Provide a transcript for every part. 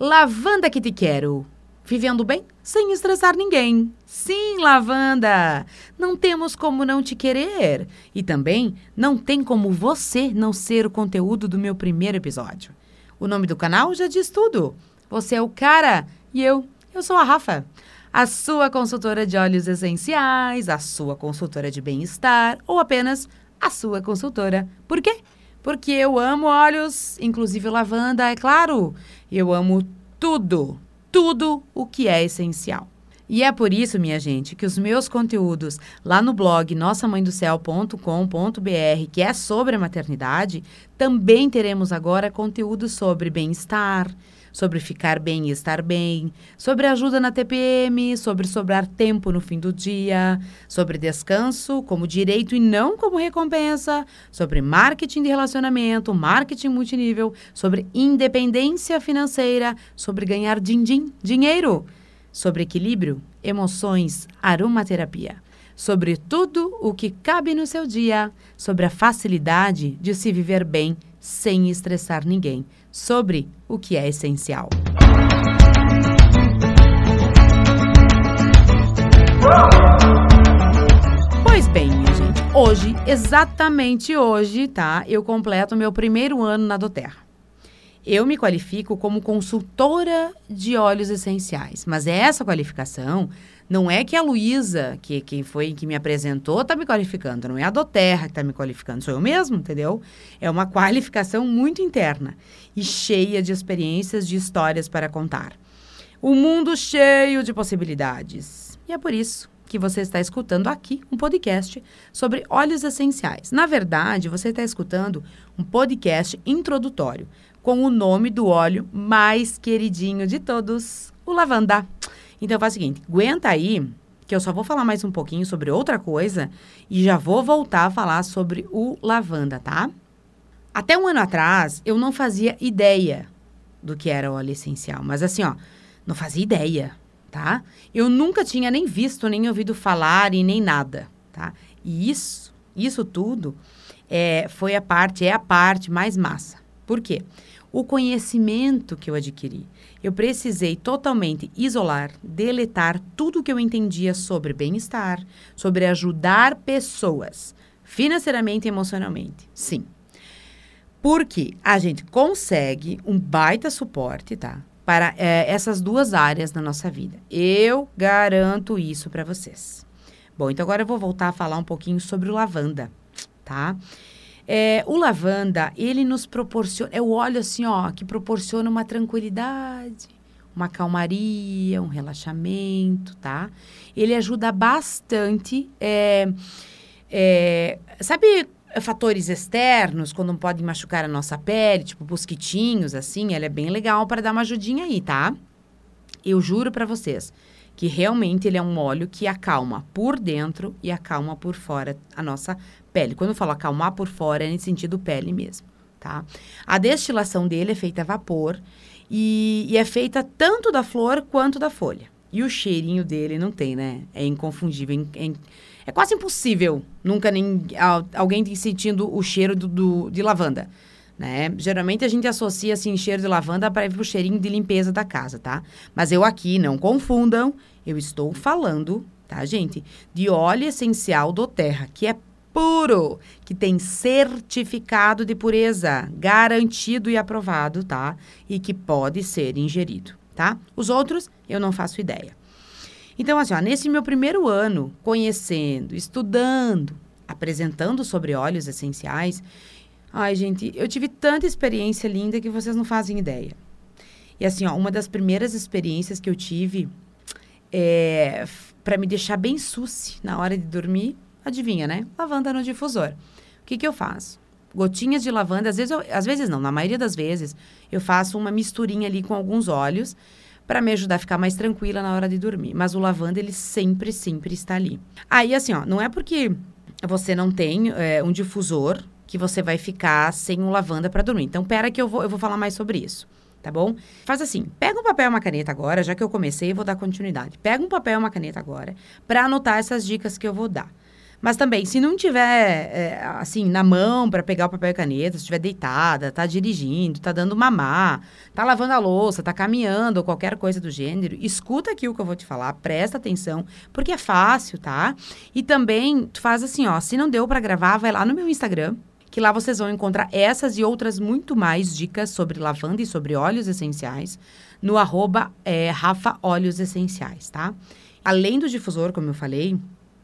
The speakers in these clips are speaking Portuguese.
Lavanda que te quero. Vivendo bem sem estressar ninguém. Sim, lavanda! Não temos como não te querer. E também não tem como você não ser o conteúdo do meu primeiro episódio. O nome do canal já diz tudo. Você é o cara e eu, eu sou a Rafa. A sua consultora de óleos essenciais, a sua consultora de bem-estar ou apenas a sua consultora. Por quê? Porque eu amo óleos, inclusive lavanda, é claro. Eu amo tudo, tudo o que é essencial. E é por isso, minha gente, que os meus conteúdos lá no blog nossamãedocel.com.br, que é sobre a maternidade, também teremos agora conteúdo sobre bem-estar, sobre ficar bem e estar bem, sobre ajuda na TPM, sobre sobrar tempo no fim do dia, sobre descanso como direito e não como recompensa, sobre marketing de relacionamento, marketing multinível, sobre independência financeira, sobre ganhar din-din, dinheiro, sobre equilíbrio, emoções, aromaterapia sobre tudo o que cabe no seu dia, sobre a facilidade de se viver bem sem estressar ninguém sobre o que é essencial. Pois bem, minha gente, hoje, exatamente hoje, tá? Eu completo meu primeiro ano na Doterra. Eu me qualifico como consultora de óleos essenciais, mas essa qualificação não é que a Luísa, que quem foi que me apresentou, está me qualificando. Não é a Doterra que está me qualificando. Sou eu mesmo, entendeu? É uma qualificação muito interna e cheia de experiências, de histórias para contar. O um mundo cheio de possibilidades. E é por isso que você está escutando aqui um podcast sobre óleos essenciais. Na verdade, você está escutando um podcast introdutório com o nome do óleo mais queridinho de todos, o lavanda. Então faz o seguinte, aguenta aí, que eu só vou falar mais um pouquinho sobre outra coisa e já vou voltar a falar sobre o lavanda, tá? Até um ano atrás, eu não fazia ideia do que era óleo essencial, mas assim, ó, não fazia ideia, tá? Eu nunca tinha nem visto, nem ouvido falar e nem nada, tá? E isso, isso tudo é, foi a parte, é a parte mais massa. Por quê? O conhecimento que eu adquiri eu precisei totalmente isolar, deletar tudo que eu entendia sobre bem-estar, sobre ajudar pessoas, financeiramente e emocionalmente. Sim. Porque a gente consegue um baita suporte, tá? Para é, essas duas áreas na nossa vida. Eu garanto isso para vocês. Bom, então agora eu vou voltar a falar um pouquinho sobre o lavanda, tá? É, o lavanda, ele nos proporciona, é o óleo assim, ó, que proporciona uma tranquilidade, uma calmaria, um relaxamento, tá? Ele ajuda bastante, é, é, sabe fatores externos, quando podem machucar a nossa pele, tipo mosquitinhos, assim, ele é bem legal para dar uma ajudinha aí, tá? Eu juro para vocês que realmente ele é um óleo que acalma por dentro e acalma por fora a nossa pele. Quando eu falo acalmar por fora, é nesse sentido pele mesmo, tá? A destilação dele é feita a vapor e, e é feita tanto da flor quanto da folha. E o cheirinho dele não tem, né? É inconfundível. É, é, é quase impossível nunca nem, alguém sentindo o cheiro do, do, de lavanda. Né? Geralmente a gente associa assim cheiro de lavanda para o cheirinho de limpeza da casa, tá? Mas eu aqui não confundam, eu estou falando, tá, gente, de óleo essencial do terra, que é puro, que tem certificado de pureza, garantido e aprovado, tá? E que pode ser ingerido, tá? Os outros eu não faço ideia. Então, assim, ó, nesse meu primeiro ano, conhecendo, estudando, apresentando sobre óleos essenciais, ai, gente, eu tive tanta experiência linda que vocês não fazem ideia. E assim, ó, uma das primeiras experiências que eu tive é, para me deixar bem suci na hora de dormir Adivinha, né? Lavanda no difusor. O que, que eu faço? Gotinhas de lavanda, às vezes, eu, às vezes não, na maioria das vezes, eu faço uma misturinha ali com alguns óleos para me ajudar a ficar mais tranquila na hora de dormir. Mas o lavanda, ele sempre, sempre está ali. Aí, assim, ó, não é porque você não tem é, um difusor que você vai ficar sem um lavanda para dormir. Então, pera que eu vou, eu vou falar mais sobre isso tá bom? Faz assim, pega um papel e uma caneta agora, já que eu comecei, eu vou dar continuidade. Pega um papel e uma caneta agora para anotar essas dicas que eu vou dar. Mas também, se não tiver, é, assim, na mão para pegar o papel e caneta, se estiver deitada, tá dirigindo, tá dando mamar, tá lavando a louça, tá caminhando ou qualquer coisa do gênero, escuta aqui o que eu vou te falar, presta atenção, porque é fácil, tá? E também, tu faz assim, ó, se não deu para gravar, vai lá no meu Instagram, que lá vocês vão encontrar essas e outras muito mais dicas sobre lavanda e sobre óleos essenciais no arroba é, Rafa Óleos Essenciais, tá? Além do difusor, como eu falei,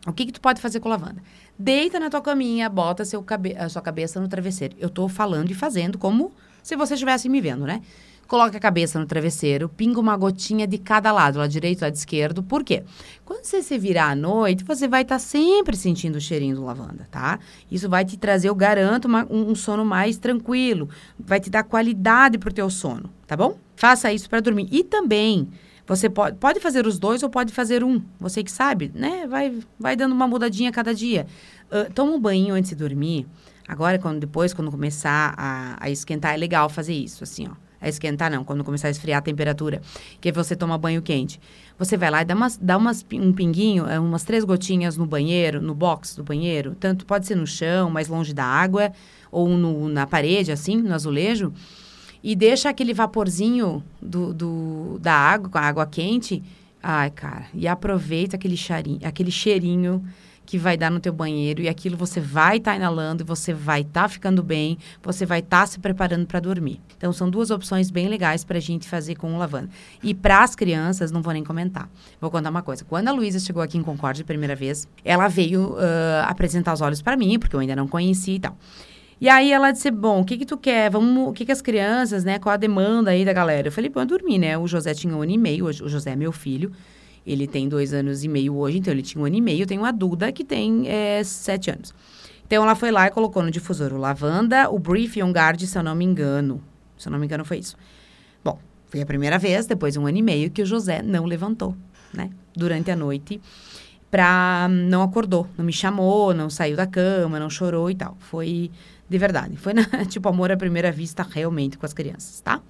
o que, que tu pode fazer com lavanda? Deita na tua caminha, bota seu cabe a sua cabeça no travesseiro. Eu tô falando e fazendo como se você estivesse me vendo, né? Coloca a cabeça no travesseiro, pinga uma gotinha de cada lado, lado direito, lado esquerdo. Por quê? Quando você se virar à noite, você vai estar tá sempre sentindo o cheirinho do lavanda, tá? Isso vai te trazer, eu garanto, uma, um, um, sono mais tranquilo. Vai te dar qualidade pro teu sono, tá bom? Faça isso para dormir. E também, você pode, pode fazer os dois ou pode fazer um. Você que sabe, né? Vai, vai dando uma mudadinha cada dia. Uh, toma um banho antes de dormir. Agora, quando depois, quando começar a, a esquentar, é legal fazer isso, assim, ó. A esquentar não, quando começar a esfriar a temperatura, que você toma banho quente. Você vai lá e dá, umas, dá umas, um pinguinho, é, umas três gotinhas no banheiro, no box do banheiro. Tanto pode ser no chão, mais longe da água, ou no, na parede, assim, no azulejo e deixa aquele vaporzinho do, do, da água, com a água quente. Ai, cara, e aproveita aquele, charinho, aquele cheirinho que vai dar no teu banheiro e aquilo você vai estar tá inalando e você vai estar tá ficando bem, você vai estar tá se preparando para dormir. Então são duas opções bem legais para a gente fazer com o lavanda. E para as crianças, não vou nem comentar. Vou contar uma coisa. Quando a Luísa chegou aqui em Concórdia a primeira vez, ela veio uh, apresentar os olhos para mim, porque eu ainda não conhecia e tal. E aí ela disse: Bom, o que que tu quer? Vamos, o que que as crianças, né? Qual a demanda aí da galera? Eu falei: Bom, eu dormi, né? O José tinha um ano e meio, o José é meu filho. Ele tem dois anos e meio hoje, então ele tinha um ano e meio. Eu tenho a Duda, que tem é, sete anos. Então ela foi lá e colocou no difusor o lavanda, o brief e on guard, se eu não me engano. Se eu não me engano, foi isso. Bom, foi a primeira vez, depois de um ano e meio, que o José não levantou, né? Durante a noite pra. Não acordou, não me chamou, não saiu da cama, não chorou e tal. Foi de verdade. Foi, na, tipo, amor à primeira vista, realmente, com as crianças, tá?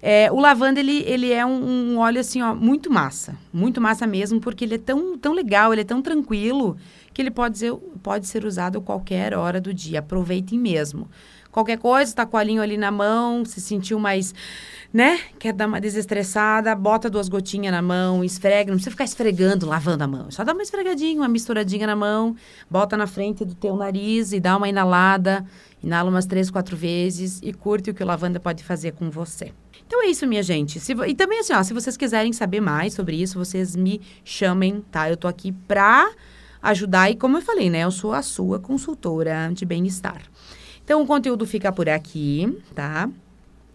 É, o lavanda, ele, ele é um, um, óleo, assim, ó, muito massa. Muito massa mesmo, porque ele é tão, tão legal, ele é tão tranquilo, que ele pode ser, pode ser usado a qualquer hora do dia. Aproveitem mesmo. Qualquer coisa, tá com a linha ali na mão, se sentiu mais, né? Quer dar uma desestressada, bota duas gotinhas na mão, esfrega. Não precisa ficar esfregando, lavando a mão. Só dá uma esfregadinha, uma misturadinha na mão, bota na frente do teu nariz e dá uma inalada. Inala umas três, quatro vezes e curte o que o lavanda pode fazer com você. Então é isso, minha gente. Se, e também assim, ó, se vocês quiserem saber mais sobre isso, vocês me chamem, tá? Eu tô aqui pra ajudar e como eu falei, né? Eu sou a sua consultora de bem-estar. Então, o conteúdo fica por aqui, tá?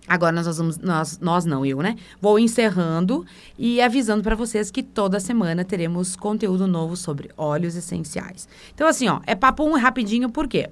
Agora nós vamos, nós, nós não, eu, né? Vou encerrando e avisando para vocês que toda semana teremos conteúdo novo sobre óleos essenciais. Então, assim, ó, é papo um rapidinho, por quê?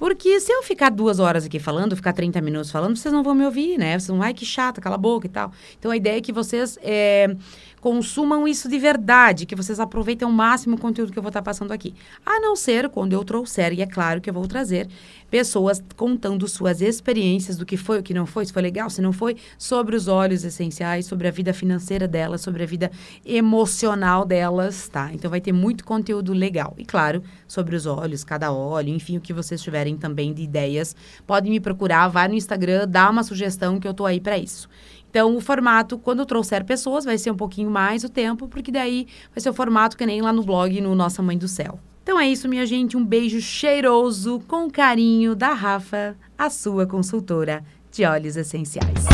Porque se eu ficar duas horas aqui falando, ficar 30 minutos falando, vocês não vão me ouvir, né? Vocês vão, ai, que chata, cala a boca e tal. Então, a ideia é que vocês é, consumam isso de verdade, que vocês aproveitem ao máximo o conteúdo que eu vou estar passando aqui. A não ser quando eu trouxer, e é claro que eu vou trazer pessoas contando suas experiências do que foi, o que não foi, se foi legal, se não foi, sobre os óleos essenciais, sobre a vida financeira delas, sobre a vida emocional delas, tá? Então vai ter muito conteúdo legal. E claro, sobre os óleos, cada óleo, enfim, o que vocês tiverem também de ideias, podem me procurar, vai no Instagram, dá uma sugestão que eu tô aí para isso. Então, o formato, quando eu trouxer pessoas, vai ser um pouquinho mais o tempo, porque daí vai ser o formato que nem lá no blog, no Nossa Mãe do Céu. Então é isso, minha gente. Um beijo cheiroso, com carinho, da Rafa, a sua consultora de óleos essenciais.